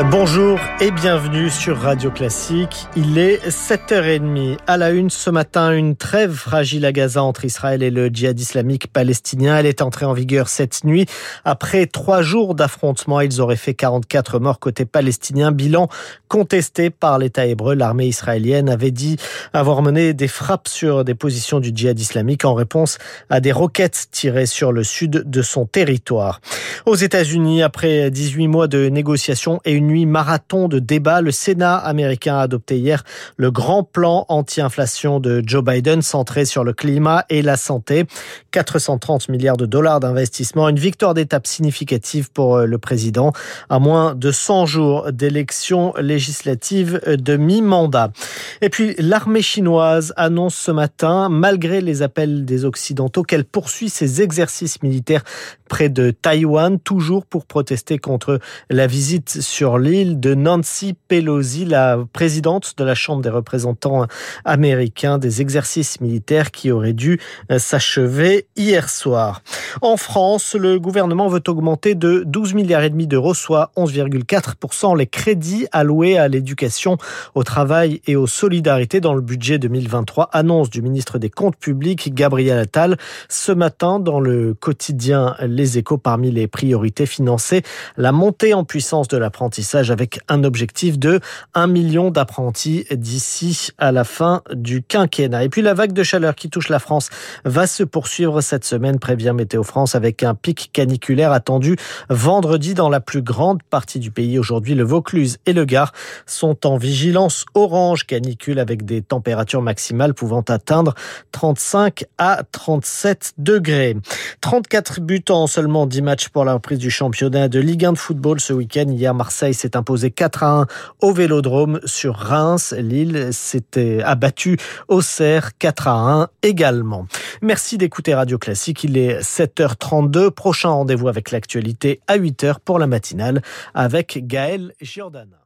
Bonjour et bienvenue sur Radio Classique. Il est 7h30. À la une ce matin, une trêve fragile à Gaza entre Israël et le djihad islamique palestinien. Elle est entrée en vigueur cette nuit. Après trois jours d'affrontements, ils auraient fait 44 morts côté palestinien. Bilan contesté par l'État hébreu. L'armée israélienne avait dit avoir mené des frappes sur des positions du djihad islamique en réponse à des roquettes tirées sur le sud de son territoire. Aux États-Unis, après 18 mois de négociations et nuit marathon de débats, le Sénat américain a adopté hier le grand plan anti-inflation de Joe Biden centré sur le climat et la santé. 430 milliards de dollars d'investissement, une victoire d'étape significative pour euh, le président à moins de 100 jours d'élections législatives de mi-mandat. Et puis l'armée chinoise annonce ce matin, malgré les appels des Occidentaux, qu'elle poursuit ses exercices militaires près de Taïwan, toujours pour protester contre la visite sur l'île de Nancy Pelosi, la présidente de la Chambre des représentants américains, des exercices militaires qui auraient dû euh, s'achever hier soir. En France, le gouvernement veut augmenter de 12 milliards et demi d'euros, soit 11,4% les crédits alloués à l'éducation, au travail et aux solidarités dans le budget 2023. Annonce du ministre des Comptes publics, Gabriel Attal, ce matin dans le quotidien Les Échos parmi les priorités financées, la montée en puissance de l'apprentissage avec un objectif de 1 million d'apprentis d'ici à la fin du quinquennat. Et puis la vague de chaleur qui touche la France va se poursuivre cette semaine, prévient Météo France, avec un pic caniculaire attendu vendredi dans la plus grande partie du pays. Aujourd'hui, le Vaucluse et le Gard sont en vigilance orange canicule avec des températures maximales pouvant atteindre 35 à 37 degrés. 34 buts en seulement 10 matchs pour la reprise du championnat de Ligue 1 de football ce week-end. Hier, Marseille s'est imposé 4 à 1 au Vélodrome sur Reims. Lille s'était abattu au Cerf 4 à 1 également. Merci d'écouter Radio Classique. Il est 7h32. Prochain rendez-vous avec l'actualité à 8h pour la matinale avec Gaël Giordana.